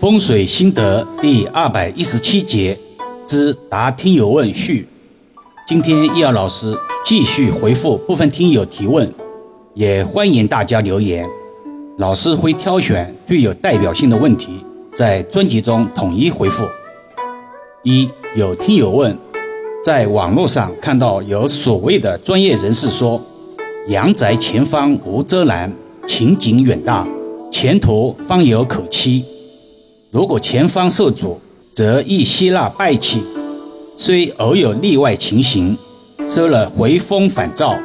风水心得第二百一十七节之答听友问序。今天易遥老师继续回复部分听友提问，也欢迎大家留言。老师会挑选具有代表性的问题，在专辑中统一回复。一有听友问，在网络上看到有所谓的专业人士说，阳宅前方无遮拦，情景远大，前途方有可期。如果前方受阻，则易吸纳败气。虽偶有例外情形，收了回风返照，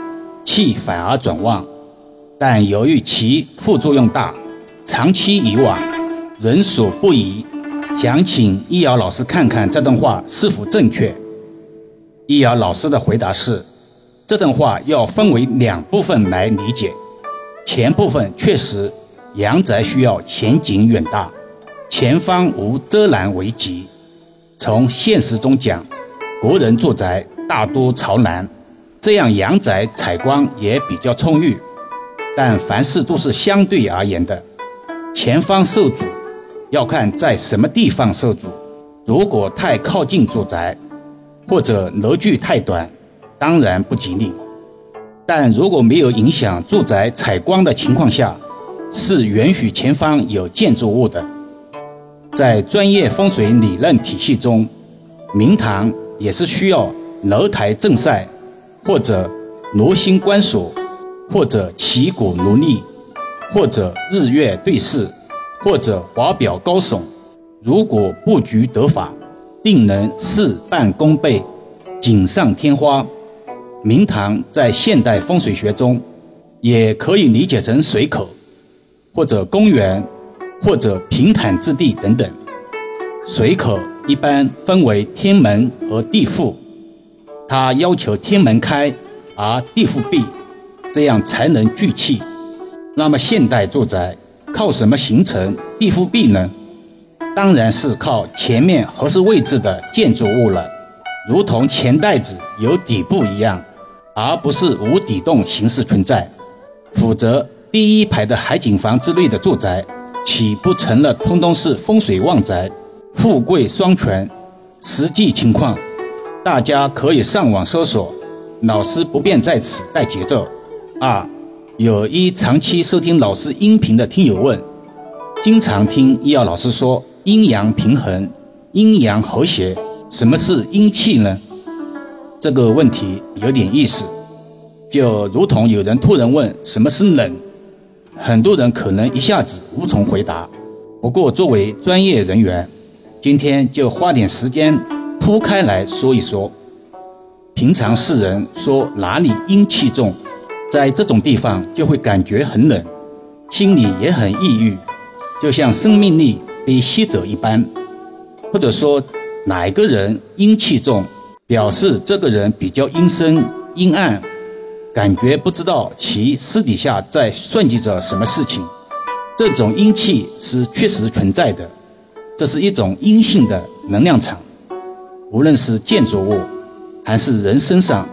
气反而转旺，但由于其副作用大，长期以往，人所不宜。想请易遥老师看看这段话是否正确。易遥老师的回答是：这段话要分为两部分来理解。前部分确实，阳宅需要前景远大。前方无遮拦为吉。从现实中讲，国人住宅大多朝南，这样阳宅采光也比较充裕。但凡事都是相对而言的，前方受阻要看在什么地方受阻。如果太靠近住宅，或者楼距太短，当然不吉利。但如果没有影响住宅采光的情况下，是允许前方有建筑物的。在专业风水理论体系中，明堂也是需要楼台正晒，或者罗星观锁，或者旗鼓如逆，或者日月对视，或者华表高耸。如果布局得法，定能事半功倍，锦上添花。明堂在现代风水学中，也可以理解成水口，或者公园。或者平坦之地等等，水口一般分为天门和地腹，它要求天门开而地腹闭，这样才能聚气。那么现代住宅靠什么形成地腹闭呢？当然是靠前面合适位置的建筑物了，如同钱袋子有底部一样，而不是无底洞形式存在。否则，第一排的海景房之类的住宅。岂不成了通通是风水旺宅、富贵双全？实际情况，大家可以上网搜索，老师不便在此带节奏。二，有一长期收听老师音频的听友问，经常听医药老师说阴阳平衡、阴阳和谐，什么是阴气呢？这个问题有点意思，就如同有人突然问什么是冷。很多人可能一下子无从回答，不过作为专业人员，今天就花点时间铺开来说一说。平常世人说哪里阴气重，在这种地方就会感觉很冷，心里也很抑郁，就像生命力被吸走一般。或者说哪个人阴气重，表示这个人比较阴森阴暗。感觉不知道其私底下在算计着什么事情，这种阴气是确实存在的，这是一种阴性的能量场，无论是建筑物，还是人身上，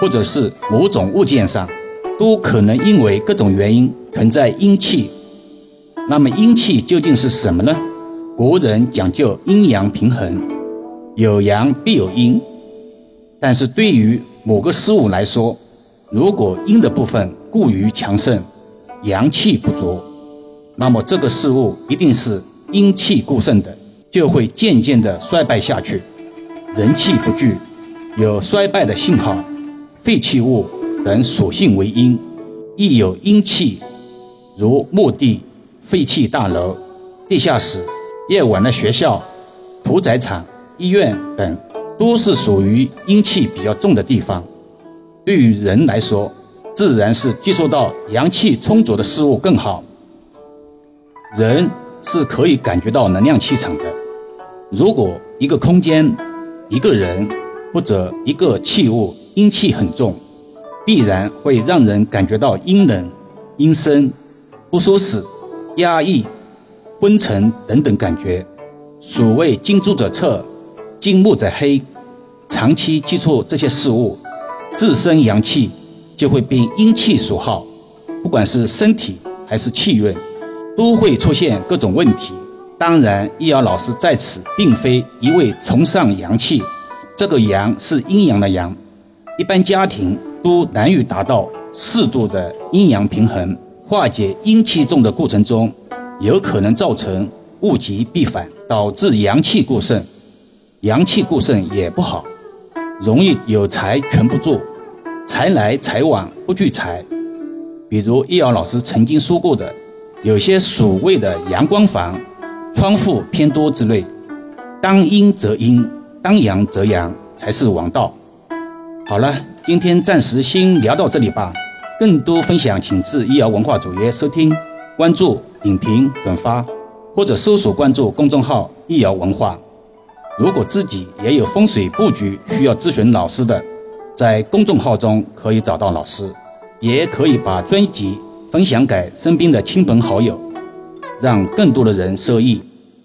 或者是某种物件上，都可能因为各种原因存在阴气。那么阴气究竟是什么呢？国人讲究阴阳平衡，有阳必有阴，但是对于某个事物来说，如果阴的部分过于强盛，阳气不足，那么这个事物一定是阴气过盛的，就会渐渐的衰败下去，人气不聚，有衰败的信号。废弃物等属性为阴，亦有阴气，如墓地、废弃大楼、地下室、夜晚的学校、屠宰场、医院等，都是属于阴气比较重的地方。对于人来说，自然是接触到阳气充足的事物更好。人是可以感觉到能量气场的。如果一个空间、一个人或者一个器物阴气很重，必然会让人感觉到阴冷、阴森、不舒适、压抑、昏沉等等感觉。所谓金猪者赤，金木者黑，长期接触这些事物。自身阳气就会被阴气所耗，不管是身体还是气运，都会出现各种问题。当然，易遥老师在此并非一味崇尚阳气，这个阳是阴阳的阳，一般家庭都难于达到适度的阴阳平衡，化解阴气重的过程中，有可能造成物极必反，导致阳气过剩，阳气过剩也不好，容易有财全不做，财来财往不聚财。比如易遥老师曾经说过的，有些所谓的阳光房。窗户偏多之类，当阴则阴，当阳则阳，才是王道。好了，今天暂时先聊到这里吧。更多分享，请至易遥文化主页收听、关注、点评、转发，或者搜索关注公众号“易遥文化”。如果自己也有风水布局需要咨询老师的，在公众号中可以找到老师，也可以把专辑分享给身边的亲朋好友。让更多的人受益。